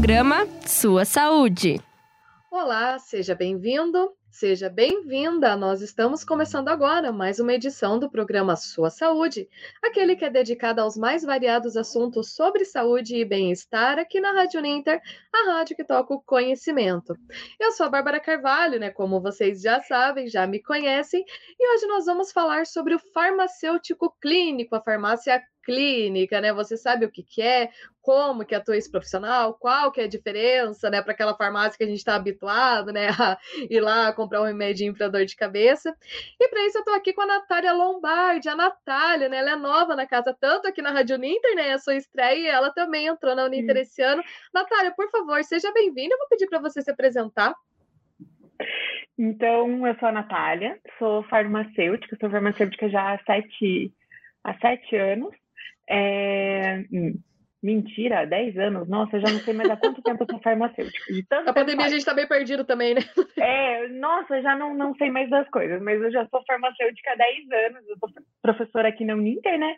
Programa Sua Saúde. Olá, seja bem-vindo, seja bem-vinda. Nós estamos começando agora mais uma edição do programa Sua Saúde, aquele que é dedicado aos mais variados assuntos sobre saúde e bem-estar aqui na Rádio Ninter, a rádio que toca o conhecimento. Eu sou a Bárbara Carvalho, né? Como vocês já sabem, já me conhecem, e hoje nós vamos falar sobre o farmacêutico clínico, a farmácia clínica, né? Você sabe o que, que é, como que atua esse profissional, qual que é a diferença, né, para aquela farmácia que a gente está habituado, né, a ir lá comprar um remedinho para dor de cabeça. E para isso eu estou aqui com a Natália Lombardi, a Natália, né, ela é nova na casa, tanto aqui na Rádio Uninter, né, a sua estreia, e ela também entrou na Uninter hum. esse ano. Natália, por favor, seja bem-vinda, eu vou pedir para você se apresentar. Então, eu sou a Natália, sou farmacêutica, sou farmacêutica já há sete, há sete anos. É... Hum, mentira, 10 anos? Nossa, eu já não sei mais há quanto tempo eu sou farmacêutica. a pandemia a gente tá bem perdido também, né? É, nossa, já não, não sei mais das coisas, mas eu já sou farmacêutica há 10 anos, eu sou professora aqui na Uninter, né?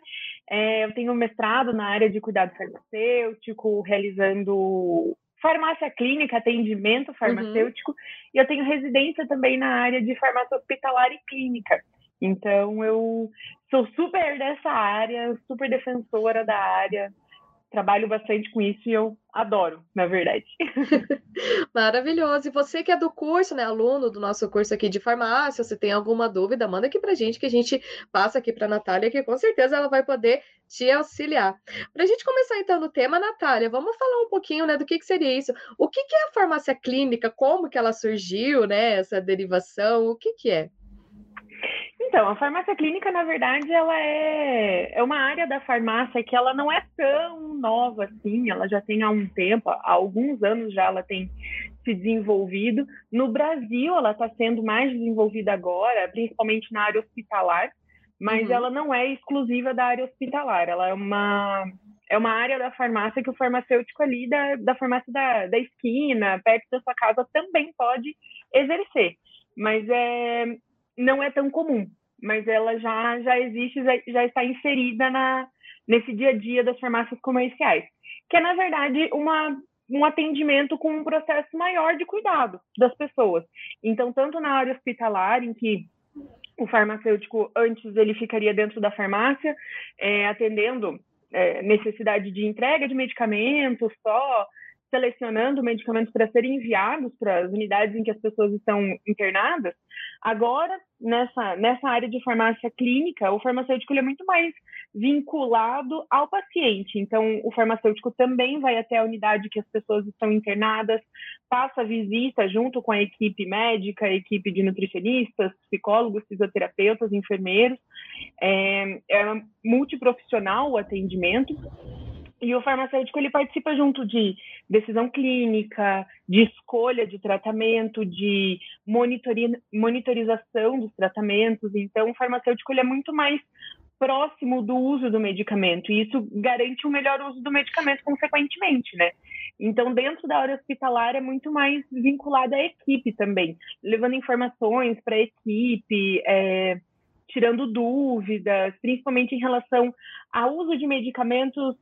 É, eu tenho mestrado na área de cuidado farmacêutico, realizando farmácia clínica, atendimento uhum. farmacêutico, uhum. e eu tenho residência também na área de farmácia hospitalar e clínica. Então, eu sou super dessa área, super defensora da área, trabalho bastante com isso e eu adoro, na verdade. Maravilhoso. E você que é do curso, né, aluno do nosso curso aqui de farmácia, se tem alguma dúvida, manda aqui pra gente que a gente passa aqui para Natália, que com certeza ela vai poder te auxiliar. Para a gente começar então no tema, Natália, vamos falar um pouquinho, né, do que, que seria isso? O que, que é a farmácia clínica? Como que ela surgiu, né, essa derivação? O que que é? Então, a farmácia clínica, na verdade, ela é, é uma área da farmácia que ela não é tão nova assim, ela já tem há um tempo, há alguns anos já ela tem se desenvolvido. No Brasil, ela está sendo mais desenvolvida agora, principalmente na área hospitalar, mas uhum. ela não é exclusiva da área hospitalar, ela é uma é uma área da farmácia que o farmacêutico ali da, da farmácia da, da esquina, perto da sua casa, também pode exercer. Mas é, não é tão comum, mas ela já, já existe, já, já está inserida na, nesse dia a dia das farmácias comerciais, que é, na verdade, uma, um atendimento com um processo maior de cuidado das pessoas. Então, tanto na área hospitalar, em que o farmacêutico, antes, ele ficaria dentro da farmácia, é, atendendo é, necessidade de entrega de medicamentos só, selecionando medicamentos para serem enviados para as unidades em que as pessoas estão internadas. Agora, nessa, nessa área de farmácia clínica, o farmacêutico é muito mais vinculado ao paciente. Então, o farmacêutico também vai até a unidade que as pessoas estão internadas, passa visita junto com a equipe médica, a equipe de nutricionistas, psicólogos, fisioterapeutas, enfermeiros. É, é multiprofissional o atendimento. E o farmacêutico ele participa junto de decisão clínica, de escolha de tratamento, de monitorização dos tratamentos. Então, o farmacêutico ele é muito mais próximo do uso do medicamento e isso garante um melhor uso do medicamento consequentemente, né? Então, dentro da área hospitalar é muito mais vinculada à equipe também, levando informações para a equipe, é, tirando dúvidas, principalmente em relação ao uso de medicamentos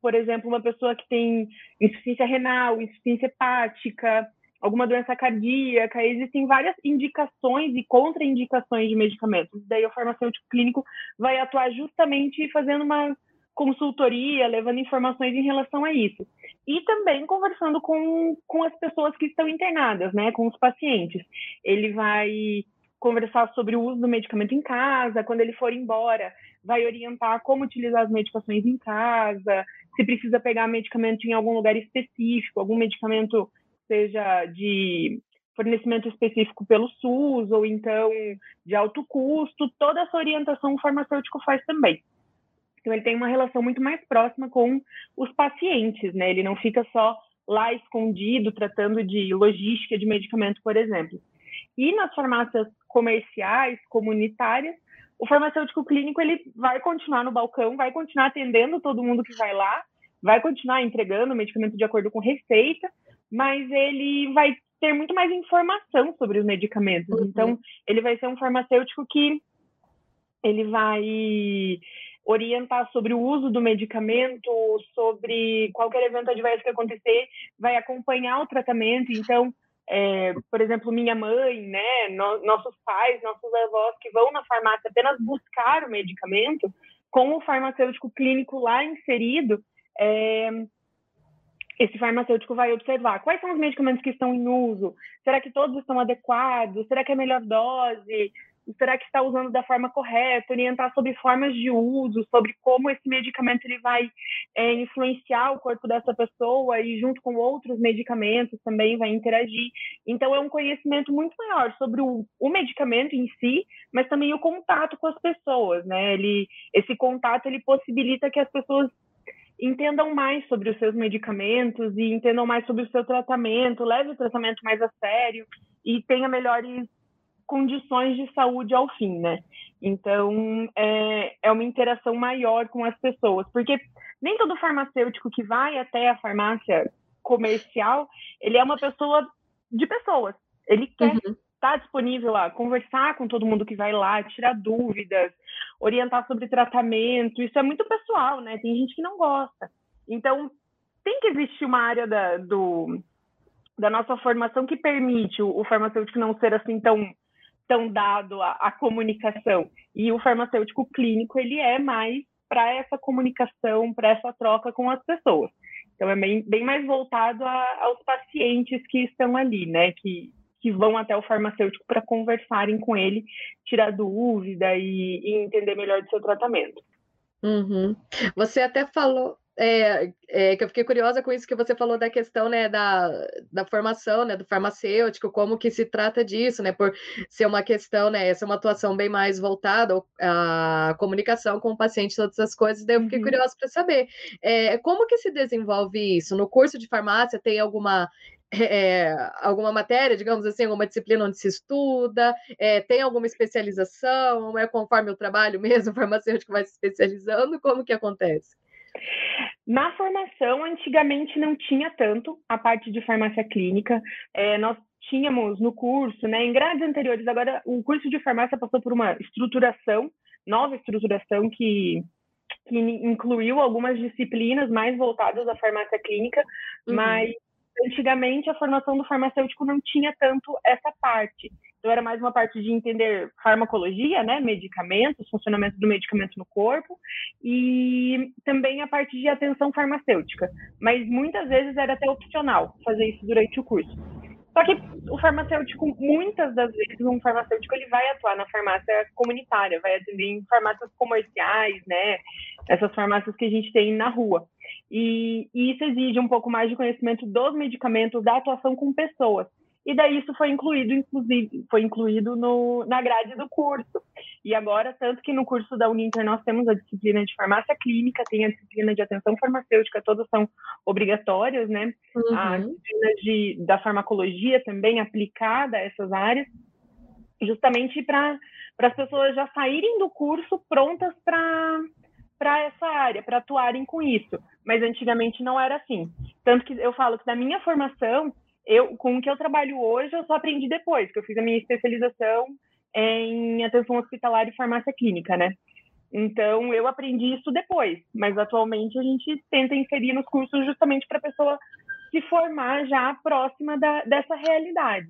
por exemplo, uma pessoa que tem insuficiência renal, insuficiência hepática, alguma doença cardíaca, existem várias indicações e contraindicações de medicamentos. Daí o farmacêutico clínico vai atuar justamente fazendo uma consultoria, levando informações em relação a isso. E também conversando com, com as pessoas que estão internadas, né, com os pacientes. Ele vai conversar sobre o uso do medicamento em casa, quando ele for embora, vai orientar como utilizar as medicações em casa, se precisa pegar medicamento em algum lugar específico, algum medicamento seja de fornecimento específico pelo SUS ou então de alto custo, toda essa orientação o farmacêutico faz também. Então ele tem uma relação muito mais próxima com os pacientes, né? Ele não fica só lá escondido tratando de logística de medicamento, por exemplo. E nas farmácias comerciais, comunitárias, o farmacêutico clínico ele vai continuar no balcão, vai continuar atendendo todo mundo que vai lá, vai continuar entregando o medicamento de acordo com receita, mas ele vai ter muito mais informação sobre os medicamentos. Uhum. Então, ele vai ser um farmacêutico que ele vai orientar sobre o uso do medicamento, sobre qualquer evento adverso que acontecer, vai acompanhar o tratamento. Então, é, por exemplo, minha mãe, né, no, nossos pais, nossos avós que vão na farmácia apenas buscar o medicamento, com o farmacêutico clínico lá inserido, é, esse farmacêutico vai observar quais são os medicamentos que estão em uso, será que todos estão adequados, será que é a melhor dose, será que está usando da forma correta, orientar sobre formas de uso, sobre como esse medicamento ele vai é, influenciar o corpo dessa pessoa e junto com outros medicamentos também vai interagir. Então é um conhecimento muito maior sobre o, o medicamento em si, mas também o contato com as pessoas, né? Ele, esse contato ele possibilita que as pessoas entendam mais sobre os seus medicamentos e entendam mais sobre o seu tratamento, leve o tratamento mais a sério e tenha melhores condições de saúde ao fim, né? Então, é, é uma interação maior com as pessoas, porque nem todo farmacêutico que vai até a farmácia comercial, ele é uma pessoa de pessoas. Ele quer uhum. estar disponível a conversar com todo mundo que vai lá, tirar dúvidas, orientar sobre tratamento. Isso é muito pessoal, né? Tem gente que não gosta. Então, tem que existir uma área da, do, da nossa formação que permite o, o farmacêutico não ser assim tão tão dado à, à comunicação. E o farmacêutico clínico, ele é mais para essa comunicação, para essa troca com as pessoas. Então, é bem, bem mais voltado a, aos pacientes que estão ali, né? Que, que vão até o farmacêutico para conversarem com ele, tirar dúvida e, e entender melhor do seu tratamento. Uhum. Você até falou, é, é, que eu fiquei curiosa com isso que você falou da questão, né, da, da formação, né, do farmacêutico, como que se trata disso, né, por ser uma questão, né, ser uma atuação bem mais voltada à comunicação com o paciente, todas essas coisas, daí eu fiquei uhum. curiosa para saber, é, como que se desenvolve isso? No curso de farmácia tem alguma é, alguma matéria, digamos assim, alguma disciplina onde se estuda, é, tem alguma especialização, é conforme o trabalho mesmo, o farmacêutico vai se especializando, como que acontece? Na formação, antigamente não tinha tanto a parte de farmácia clínica. É, nós tínhamos no curso, né, em grades anteriores, agora o curso de farmácia passou por uma estruturação, nova estruturação que, que incluiu algumas disciplinas mais voltadas à farmácia clínica, uhum. mas antigamente a formação do farmacêutico não tinha tanto essa parte. Então, era mais uma parte de entender farmacologia, né, medicamentos, funcionamento do medicamento no corpo, e também a parte de atenção farmacêutica. Mas muitas vezes era até opcional fazer isso durante o curso. Só que o farmacêutico, muitas das vezes, um farmacêutico ele vai atuar na farmácia comunitária, vai atender em farmácias comerciais, né? Essas farmácias que a gente tem na rua. E, e isso exige um pouco mais de conhecimento dos medicamentos, da atuação com pessoas e daí isso foi incluído, inclusive, foi incluído no, na grade do curso. E agora, tanto que no curso da Uninter nós temos a disciplina de farmácia clínica, tem a disciplina de atenção farmacêutica, todas são obrigatórias, né? Uhum. A disciplina de, da farmacologia também aplicada a essas áreas, justamente para as pessoas já saírem do curso prontas para para essa área, para atuarem com isso. Mas antigamente não era assim. Tanto que eu falo que na minha formação, eu, com o que eu trabalho hoje, eu só aprendi depois, que eu fiz a minha especialização em atenção hospitalar e farmácia clínica, né? Então, eu aprendi isso depois, mas atualmente a gente tenta inserir nos cursos justamente para a pessoa se formar já próxima da, dessa realidade.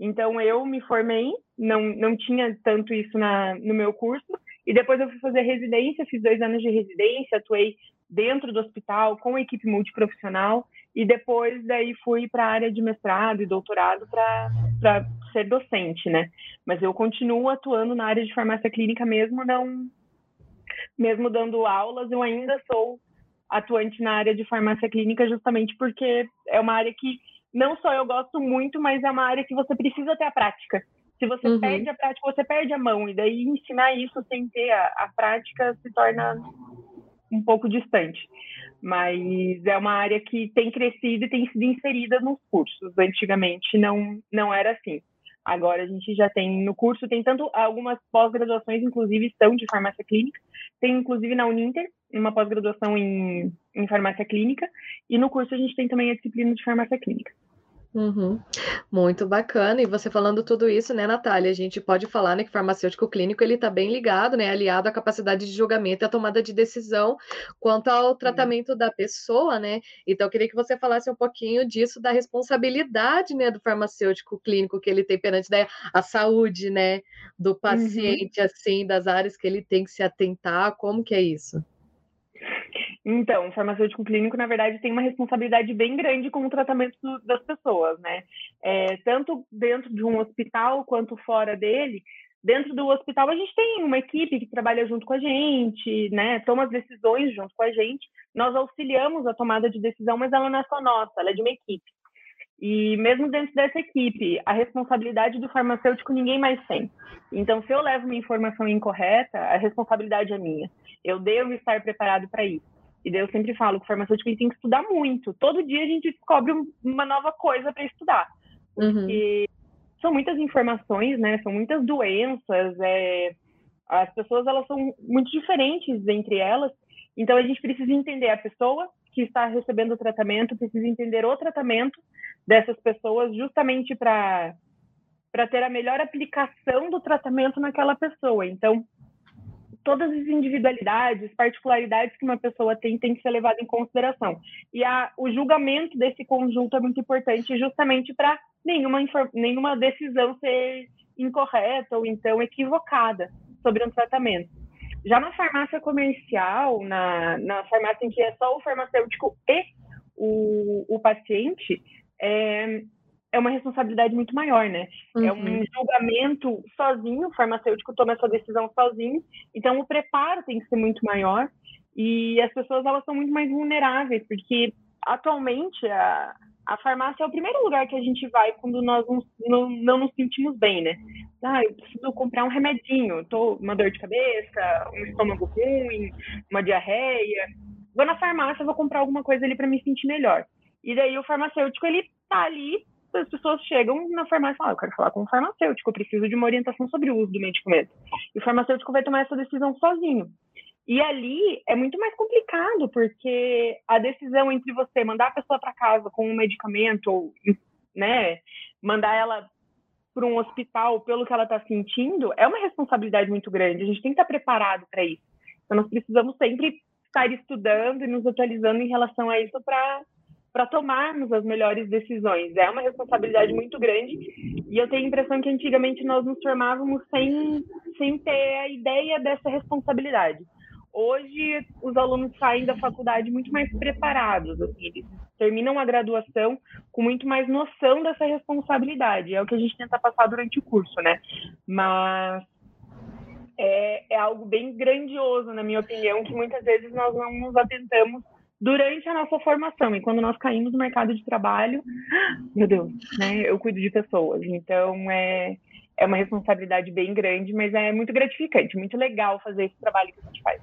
Então, eu me formei, não, não tinha tanto isso na, no meu curso, e depois eu fui fazer residência, fiz dois anos de residência, atuei dentro do hospital com equipe multiprofissional, e depois daí fui para a área de mestrado e doutorado para ser docente, né? Mas eu continuo atuando na área de farmácia clínica mesmo não mesmo dando aulas, eu ainda sou atuante na área de farmácia clínica justamente porque é uma área que não só eu gosto muito, mas é uma área que você precisa ter a prática. Se você uhum. perde a prática, você perde a mão. E daí ensinar isso sem ter a, a prática se torna um pouco distante mas é uma área que tem crescido e tem sido inserida nos cursos. Antigamente não, não era assim. Agora a gente já tem no curso, tem tanto algumas pós-graduações, inclusive, são de farmácia clínica. Tem, inclusive, na Uninter, uma pós-graduação em, em farmácia clínica. E no curso a gente tem também a disciplina de farmácia clínica. Uhum. Muito bacana. E você falando tudo isso, né, Natália? A gente pode falar, né, que o farmacêutico clínico ele está bem ligado, né, aliado à capacidade de julgamento e à tomada de decisão quanto ao tratamento da pessoa, né? Então, eu queria que você falasse um pouquinho disso, da responsabilidade, né, do farmacêutico clínico que ele tem perante né, a saúde, né, do uhum. paciente, uhum. assim, das áreas que ele tem que se atentar. Como que é isso? Então, o farmacêutico clínico, na verdade, tem uma responsabilidade bem grande com o tratamento das pessoas, né? É, tanto dentro de um hospital quanto fora dele. Dentro do hospital, a gente tem uma equipe que trabalha junto com a gente, né? Toma as decisões junto com a gente. Nós auxiliamos a tomada de decisão, mas ela não é só nossa, ela é de uma equipe. E mesmo dentro dessa equipe, a responsabilidade do farmacêutico ninguém mais tem. Então, se eu levo uma informação incorreta, a responsabilidade é minha. Eu devo estar preparado para isso. E daí eu sempre falo que o farmacêutico tem que estudar muito. Todo dia a gente descobre uma nova coisa para estudar. Porque uhum. são muitas informações, né? São muitas doenças. É... As pessoas elas são muito diferentes entre elas. Então a gente precisa entender a pessoa que está recebendo o tratamento, precisa entender o tratamento dessas pessoas justamente para para ter a melhor aplicação do tratamento naquela pessoa. Então, todas as individualidades, particularidades que uma pessoa tem, tem que ser levada em consideração. E a, o julgamento desse conjunto é muito importante justamente para nenhuma, nenhuma decisão ser incorreta ou então equivocada sobre um tratamento. Já na farmácia comercial, na, na farmácia em que é só o farmacêutico e o, o paciente, é, é uma responsabilidade muito maior, né? Uhum. É um uhum. julgamento sozinho, o farmacêutico toma essa decisão sozinho, então o preparo tem que ser muito maior e as pessoas elas são muito mais vulneráveis, porque atualmente a, a farmácia é o primeiro lugar que a gente vai quando nós não, não, não nos sentimos bem, né? Ah, eu preciso comprar um remedinho, tô uma dor de cabeça, um estômago ruim, uma diarreia. Vou na farmácia, vou comprar alguma coisa ali para me sentir melhor. E daí o farmacêutico ele tá ali as pessoas chegam na farmácia e falam, ah, eu quero falar com um farmacêutico, eu preciso de uma orientação sobre o uso do medicamento. E o farmacêutico vai tomar essa decisão sozinho. E ali é muito mais complicado, porque a decisão entre você mandar a pessoa para casa com um medicamento, ou né, mandar ela para um hospital pelo que ela está sentindo, é uma responsabilidade muito grande. A gente tem que estar preparado para isso. Então, nós precisamos sempre estar estudando e nos atualizando em relação a isso para para tomarmos as melhores decisões. É uma responsabilidade muito grande e eu tenho a impressão que antigamente nós nos formávamos sem, sem ter a ideia dessa responsabilidade. Hoje, os alunos saem da faculdade muito mais preparados, assim, eles terminam a graduação com muito mais noção dessa responsabilidade. É o que a gente tenta passar durante o curso, né? Mas é, é algo bem grandioso, na minha opinião, que muitas vezes nós não nos atentamos durante a nossa formação. E quando nós caímos no mercado de trabalho, meu Deus, né? Eu cuido de pessoas. Então é, é uma responsabilidade bem grande, mas é muito gratificante, muito legal fazer esse trabalho que a gente faz.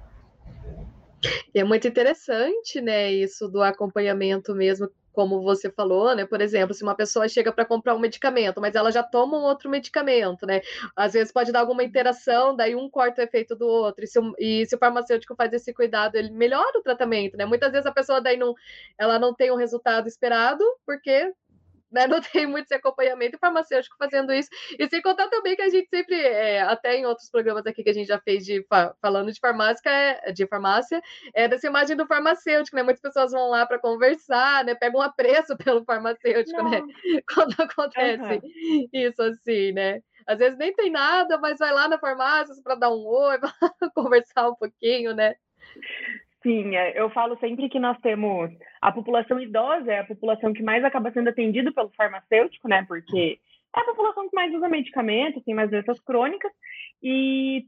É muito interessante, né, isso do acompanhamento mesmo como você falou, né? Por exemplo, se uma pessoa chega para comprar um medicamento, mas ela já toma um outro medicamento, né? Às vezes pode dar alguma interação, daí um corta o efeito do outro. E se, o, e se o farmacêutico faz esse cuidado, ele melhora o tratamento, né? Muitas vezes a pessoa daí não, ela não tem o resultado esperado, porque né? Não tem muito esse acompanhamento farmacêutico fazendo isso. E sem contar também que a gente sempre, é, até em outros programas aqui que a gente já fez de falando de farmácia, é, de farmácia, é dessa imagem do farmacêutico, né? Muitas pessoas vão lá para conversar, né? Pegam um apreço pelo farmacêutico, né? Não. né? Quando acontece uhum. isso assim, né? Às vezes nem tem nada, mas vai lá na farmácia para dar um oi, conversar um pouquinho, né? Sim, é, eu falo sempre que nós temos a população idosa é a população que mais acaba sendo atendida pelo farmacêutico, né? Porque é a população que mais usa medicamentos, tem mais doenças crônicas e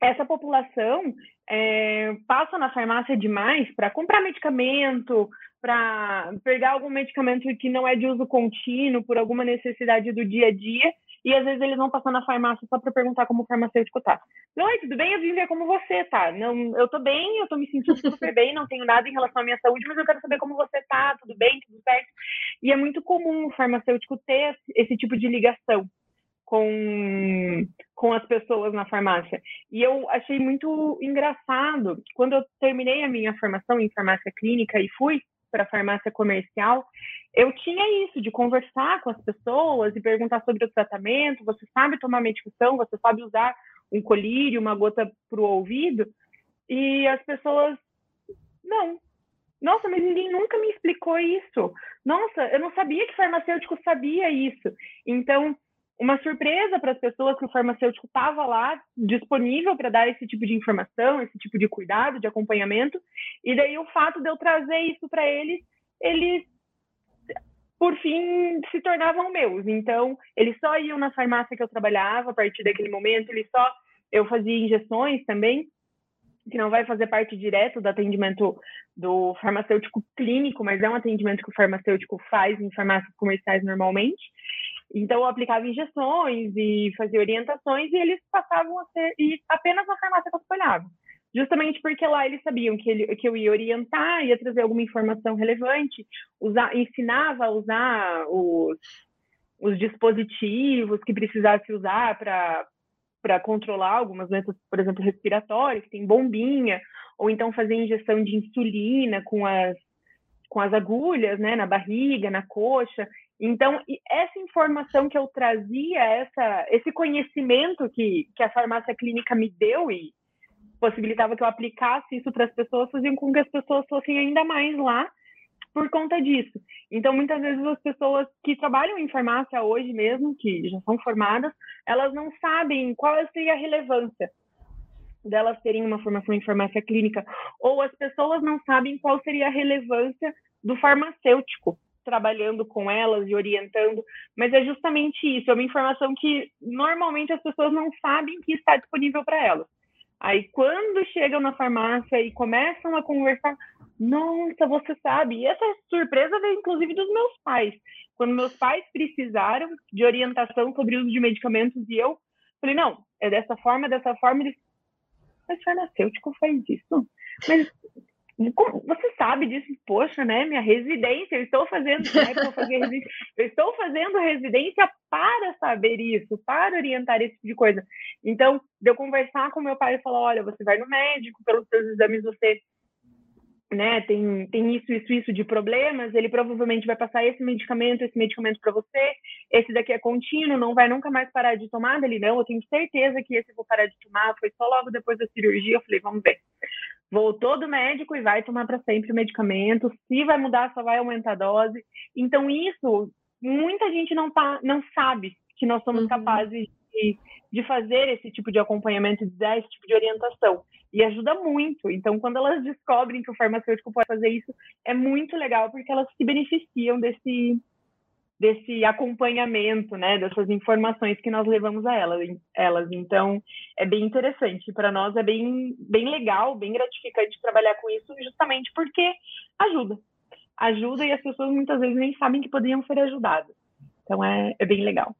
essa população é, passa na farmácia demais para comprar medicamento, para pegar algum medicamento que não é de uso contínuo por alguma necessidade do dia a dia e às vezes eles vão passar na farmácia só para perguntar como o farmacêutico tá. Oi, tudo bem? Eu vim ver como você tá. Não, eu tô bem, eu tô me sentindo super bem, não tenho nada em relação à minha saúde, mas eu quero saber como você tá, tudo bem, tudo certo. E é muito comum o farmacêutico ter esse tipo de ligação com, com as pessoas na farmácia. E eu achei muito engraçado, quando eu terminei a minha formação em farmácia clínica e fui para a farmácia comercial, eu tinha isso de conversar com as pessoas e perguntar sobre o tratamento. Você sabe tomar medicação? Você sabe usar um colírio, uma gota para o ouvido? E as pessoas, não. Nossa, mas ninguém nunca me explicou isso. Nossa, eu não sabia que farmacêutico sabia isso. Então, uma surpresa para as pessoas que o farmacêutico estava lá disponível para dar esse tipo de informação, esse tipo de cuidado, de acompanhamento. E daí o fato de eu trazer isso para eles, eles por fim se tornavam meus. Então, eles só iam na farmácia que eu trabalhava a partir daquele momento, eles só eu fazia injeções também, que não vai fazer parte direto do atendimento do farmacêutico clínico, mas é um atendimento que o farmacêutico faz em farmácias comerciais normalmente. Então, eu aplicava injeções e fazia orientações e eles passavam a ser e apenas na farmácia que eu trabalhava. Justamente porque lá eles sabiam que, ele, que eu ia orientar, ia trazer alguma informação relevante, usar, ensinava a usar os, os dispositivos que precisasse usar para controlar algumas doenças, por exemplo, respiratórias, que tem bombinha, ou então fazer injeção de insulina com as, com as agulhas, né, na barriga, na coxa. Então, essa informação que eu trazia, essa, esse conhecimento que, que a farmácia clínica me deu e possibilitava que eu aplicasse isso para as pessoas, faziam com que as pessoas fossem ainda mais lá por conta disso. Então, muitas vezes as pessoas que trabalham em farmácia hoje mesmo, que já são formadas, elas não sabem qual seria a relevância delas terem uma formação em farmácia clínica, ou as pessoas não sabem qual seria a relevância do farmacêutico trabalhando com elas e orientando, mas é justamente isso, é uma informação que normalmente as pessoas não sabem que está disponível para elas. Aí quando chegam na farmácia e começam a conversar, nossa, você sabe, e essa surpresa veio inclusive dos meus pais. Quando meus pais precisaram de orientação sobre o uso de medicamentos e eu falei, não, é dessa forma, dessa forma, eles, mas farmacêutico faz isso? Mas você sabe disso, poxa, né? Minha residência, eu estou fazendo, né, eu, eu estou fazendo residência para saber isso, para orientar esse tipo de coisa. Então, de eu conversar com meu pai e falar, olha, você vai no médico, pelos seus exames você né, tem, tem isso, isso, isso de problemas, ele provavelmente vai passar esse medicamento, esse medicamento para você, esse daqui é contínuo, não vai nunca mais parar de tomar, dele não, eu tenho certeza que esse eu vou parar de tomar, foi só logo depois da cirurgia, eu falei, vamos ver voltou do médico e vai tomar para sempre o medicamento. Se vai mudar, só vai aumentar a dose. Então, isso, muita gente não, tá, não sabe que nós somos uhum. capazes de, de fazer esse tipo de acompanhamento, de dar esse tipo de orientação. E ajuda muito. Então, quando elas descobrem que o farmacêutico pode fazer isso, é muito legal, porque elas se beneficiam desse, desse acompanhamento, né, dessas informações que nós levamos a elas. elas. Então, é bem interessante. Para nós é bem, bem legal, bem gratificante trabalhar com isso, justamente porque ajuda. Ajuda e as pessoas muitas vezes nem sabem que poderiam ser ajudadas. Então, é, é bem legal.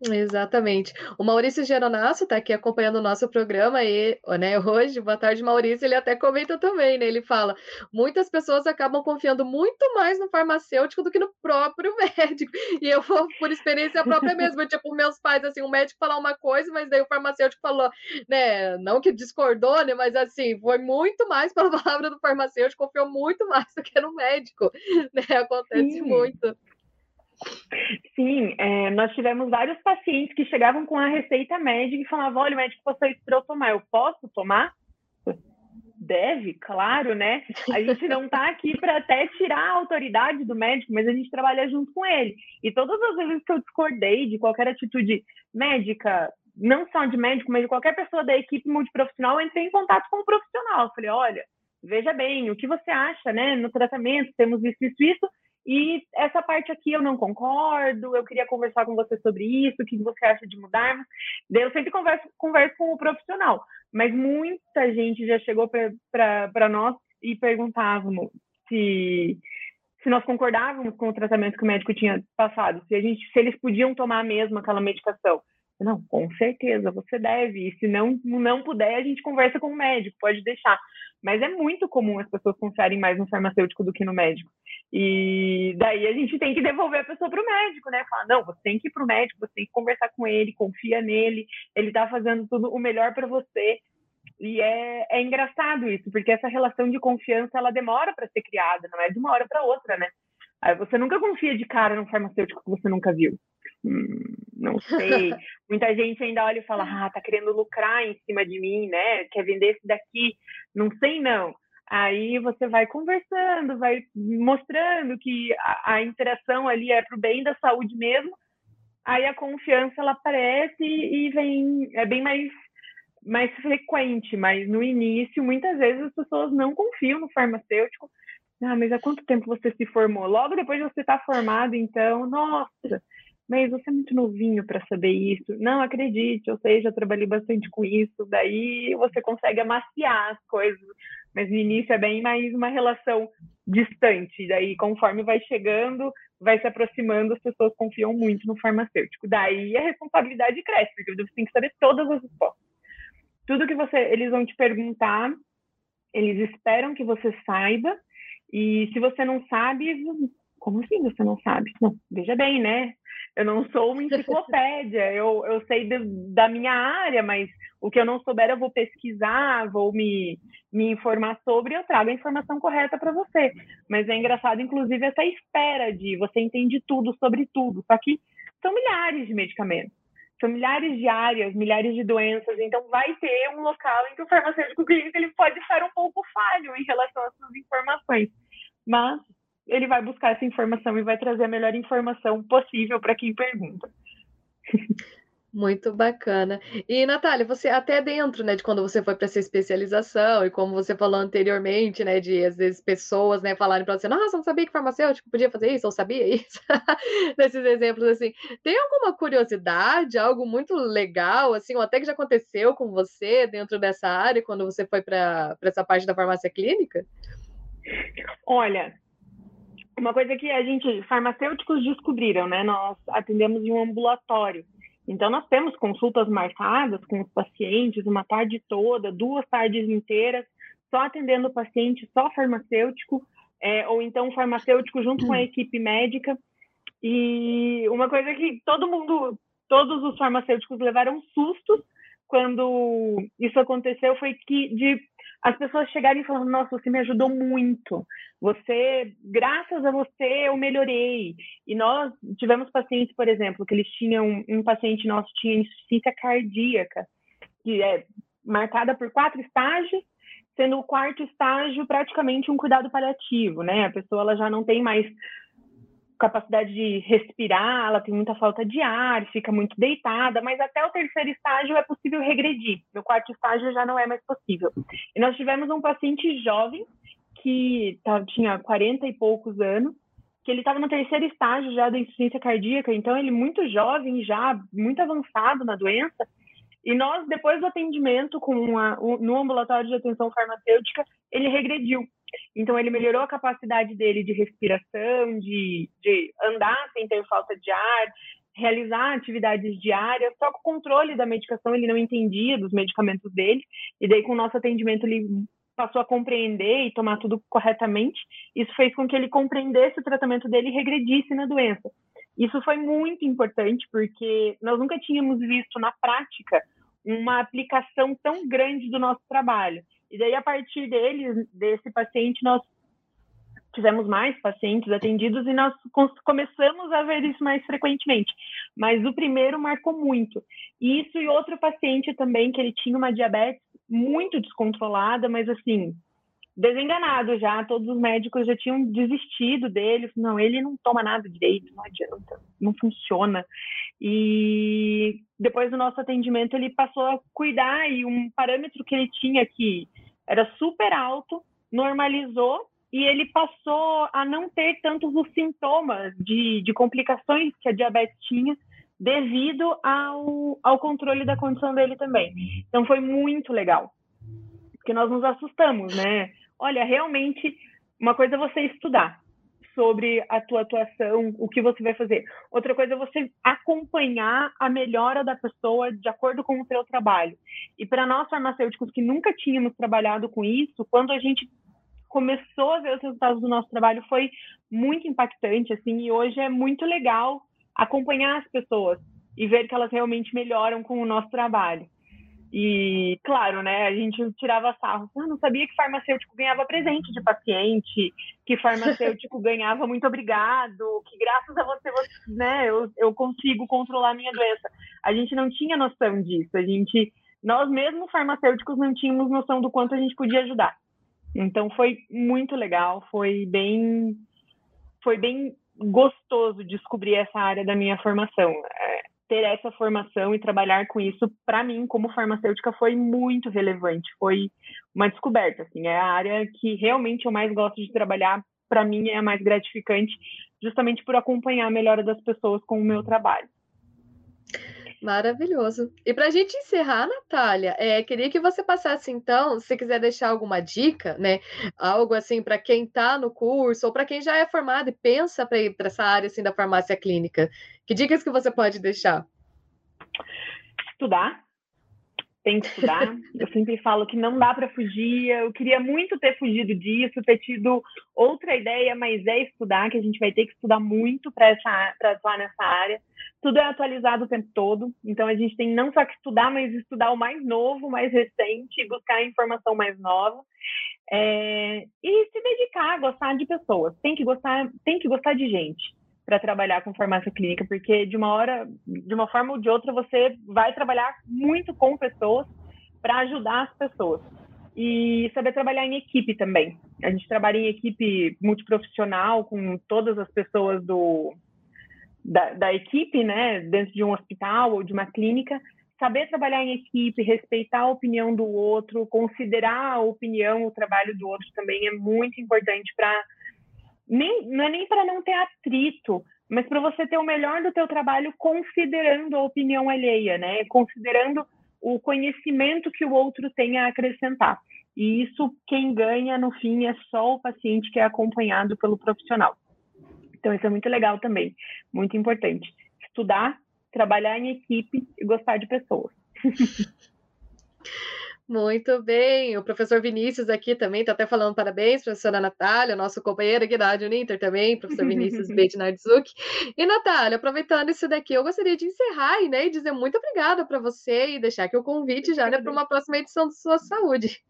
Exatamente. O Maurício Geronasso está aqui acompanhando o nosso programa e, né, hoje, boa tarde, Maurício, ele até comenta também, né? Ele fala: muitas pessoas acabam confiando muito mais no farmacêutico do que no próprio médico. E eu vou por experiência própria mesmo, tipo, meus pais, assim, o médico falar uma coisa, mas daí o farmacêutico falou, né, não que discordou, né, mas assim, foi muito mais pela palavra do farmacêutico, confiou muito mais do que no médico, né? Acontece Sim. muito. Sim, é, nós tivemos vários pacientes que chegavam com a receita médica e falavam: olha, o médico passou isso para eu tomar, eu posso tomar? Deve, claro, né? A gente não está aqui para até tirar a autoridade do médico, mas a gente trabalha junto com ele. E todas as vezes que eu discordei de qualquer atitude médica, não só de médico, mas de qualquer pessoa da equipe multiprofissional, eu entrei em contato com o profissional. Eu falei: olha, veja bem, o que você acha, né? No tratamento, temos isso, isso, isso e essa parte aqui eu não concordo, eu queria conversar com você sobre isso, o que você acha de mudarmos. Eu sempre converso, converso com o profissional, mas muita gente já chegou para nós e perguntávamos se, se nós concordávamos com o tratamento que o médico tinha passado, se, a gente, se eles podiam tomar mesmo aquela medicação. Não, com certeza, você deve. E se não, não puder, a gente conversa com o médico, pode deixar. Mas é muito comum as pessoas confiarem mais no farmacêutico do que no médico. E daí a gente tem que devolver a pessoa para o médico, né? Falar, não, você tem que ir para o médico, você tem que conversar com ele, confia nele, ele está fazendo tudo o melhor para você. E é, é engraçado isso, porque essa relação de confiança ela demora para ser criada, não é de uma hora para outra, né? Você nunca confia de cara num farmacêutico que você nunca viu. Hum, não sei. Muita gente ainda olha e fala, ah, tá querendo lucrar em cima de mim, né? Quer vender esse daqui. Não sei, não. Aí você vai conversando, vai mostrando que a, a interação ali é para o bem da saúde mesmo. Aí a confiança ela aparece e, e vem, é bem mais mais frequente, mas no início, muitas vezes as pessoas não confiam no farmacêutico. Ah, mas há quanto tempo você se formou? Logo depois de você estar tá formado, então, nossa, mas você é muito novinho para saber isso. Não, acredite, eu sei, já trabalhei bastante com isso. Daí você consegue amaciar as coisas, mas no início é bem mais uma relação distante. Daí, conforme vai chegando, vai se aproximando, as pessoas confiam muito no farmacêutico. Daí a responsabilidade cresce, porque você tem que saber todas as respostas. Tudo que você, eles vão te perguntar, eles esperam que você saiba. E se você não sabe, como assim você não sabe? Não, veja bem, né? Eu não sou uma enciclopédia, eu, eu sei de, da minha área, mas o que eu não souber eu vou pesquisar, vou me, me informar sobre e eu trago a informação correta para você. Mas é engraçado, inclusive, essa espera de você entende tudo sobre tudo, só que são milhares de medicamentos, são milhares de áreas, milhares de doenças, então vai ter um local em que o farmacêutico clínico ele pode estar um pouco falho em relação às suas informações. Mas ele vai buscar essa informação e vai trazer a melhor informação possível para quem pergunta. Muito bacana. E, Natália, você até dentro, né, de quando você foi para essa especialização, e como você falou anteriormente, né, de às vezes pessoas, né, falarem para você, nossa, não sabia que farmacêutico podia fazer isso, ou sabia isso, nesses exemplos, assim, tem alguma curiosidade, algo muito legal, assim, ou até que já aconteceu com você dentro dessa área, quando você foi para essa parte da farmácia clínica? Olha, uma coisa que a gente, farmacêuticos descobriram, né? Nós atendemos em um ambulatório. Então, nós temos consultas marcadas com os pacientes uma tarde toda, duas tardes inteiras, só atendendo o paciente, só farmacêutico, é, ou então farmacêutico junto com a equipe médica. E uma coisa que todo mundo, todos os farmacêuticos levaram sustos quando isso aconteceu foi que de as pessoas chegarem falando, nossa, você me ajudou muito. Você, graças a você, eu melhorei. E nós tivemos pacientes, por exemplo, que eles tinham, um paciente nosso tinha insuficiência cardíaca, que é marcada por quatro estágios, sendo o quarto estágio praticamente um cuidado paliativo, né? A pessoa ela já não tem mais capacidade de respirar, ela tem muita falta de ar, fica muito deitada, mas até o terceiro estágio é possível regredir. No quarto estágio já não é mais possível. E nós tivemos um paciente jovem que tá, tinha 40 e poucos anos, que ele estava no terceiro estágio já da insuficiência cardíaca, então ele muito jovem já, muito avançado na doença, e nós, depois do atendimento com no ambulatório de atenção farmacêutica, ele regrediu. Então, ele melhorou a capacidade dele de respiração, de, de andar sem ter falta de ar, realizar atividades diárias, só que o controle da medicação ele não entendia dos medicamentos dele, e daí com o nosso atendimento ele passou a compreender e tomar tudo corretamente. Isso fez com que ele compreendesse o tratamento dele e regredisse na doença. Isso foi muito importante porque nós nunca tínhamos visto na prática uma aplicação tão grande do nosso trabalho. E daí, a partir dele, desse paciente, nós tivemos mais pacientes atendidos e nós começamos a ver isso mais frequentemente. Mas o primeiro marcou muito. Isso e outro paciente também, que ele tinha uma diabetes muito descontrolada, mas assim, desenganado já, todos os médicos já tinham desistido dele, não, ele não toma nada direito, não adianta, não funciona. E depois do nosso atendimento ele passou a cuidar e um parâmetro que ele tinha que era super alto, normalizou e ele passou a não ter tantos os sintomas de, de complicações que a diabetes tinha devido ao, ao controle da condição dele também. Então foi muito legal, porque nós nos assustamos, né? Olha, realmente, uma coisa é você estudar sobre a tua atuação, o que você vai fazer. Outra coisa é você acompanhar a melhora da pessoa de acordo com o seu trabalho. E para nós farmacêuticos que nunca tínhamos trabalhado com isso, quando a gente começou a ver os resultados do nosso trabalho foi muito impactante assim, e hoje é muito legal acompanhar as pessoas e ver que elas realmente melhoram com o nosso trabalho. E, claro, né, a gente tirava sarro. Ah, não sabia que farmacêutico ganhava presente de paciente, que farmacêutico ganhava muito obrigado, que graças a você, você né, eu, eu consigo controlar a minha doença. A gente não tinha noção disso. A gente, nós mesmos farmacêuticos não tínhamos noção do quanto a gente podia ajudar. Então foi muito legal, foi bem, foi bem gostoso descobrir essa área da minha formação. Ter essa formação e trabalhar com isso, para mim, como farmacêutica, foi muito relevante. Foi uma descoberta, assim, é a área que realmente eu mais gosto de trabalhar. Para mim, é a mais gratificante, justamente por acompanhar a melhora das pessoas com o meu trabalho. Maravilhoso. E para a gente encerrar, Natália, é, queria que você passasse, então, se quiser deixar alguma dica, né? Algo assim para quem está no curso ou para quem já é formado e pensa para ir para essa área assim, da farmácia clínica. Que dicas que você pode deixar? Estudar, tem que estudar. Eu sempre falo que não dá para fugir. Eu queria muito ter fugido disso, ter tido outra ideia, mas é estudar, que a gente vai ter que estudar muito para atuar nessa área. Tudo é atualizado o tempo todo, então a gente tem não só que estudar, mas estudar o mais novo, mais recente, buscar a informação mais nova. É... e se dedicar a gostar de pessoas. Tem que gostar, tem que gostar de gente para trabalhar com farmácia clínica, porque de uma hora, de uma forma ou de outra, você vai trabalhar muito com pessoas para ajudar as pessoas. E saber trabalhar em equipe também. A gente trabalha em equipe multiprofissional com todas as pessoas do, da, da equipe, né, dentro de um hospital ou de uma clínica. Saber trabalhar em equipe, respeitar a opinião do outro, considerar a opinião, o trabalho do outro também é muito importante para nem, não é nem para não ter atrito, mas para você ter o melhor do teu trabalho considerando a opinião alheia, né? Considerando o conhecimento que o outro tem a acrescentar. E isso, quem ganha no fim é só o paciente que é acompanhado pelo profissional. Então, isso é muito legal também, muito importante. Estudar, trabalhar em equipe e gostar de pessoas. Muito bem, o professor Vinícius aqui também está até falando parabéns, professora Natália, nosso companheiro aqui da Rádio Uninter também, professor Vinícius Betnardzuk. E Natália, aproveitando isso daqui, eu gostaria de encerrar né, e dizer muito obrigada para você e deixar aqui o convite já né, para uma próxima edição do Sua Saúde.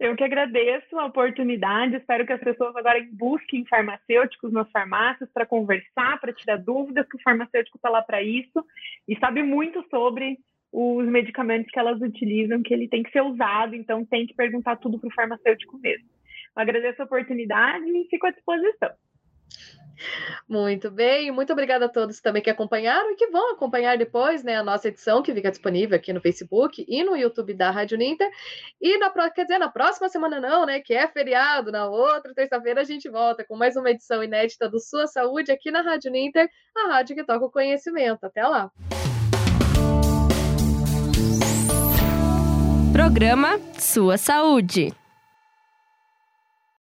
Eu que agradeço a oportunidade, espero que as pessoas agora busquem farmacêuticos nas farmácias para conversar, para tirar dúvidas, que o farmacêutico está lá para isso e sabe muito sobre os medicamentos que elas utilizam, que ele tem que ser usado, então tem que perguntar tudo para o farmacêutico mesmo. Eu agradeço a oportunidade e fico à disposição. Muito bem, muito obrigada a todos também que acompanharam e que vão acompanhar depois, né, a nossa edição que fica disponível aqui no Facebook e no YouTube da Rádio Ninter. E na quer dizer, na próxima semana não, né, que é feriado, na outra terça-feira a gente volta com mais uma edição inédita do Sua Saúde aqui na Rádio Ninter, a rádio que toca o conhecimento. Até lá. Programa Sua Saúde.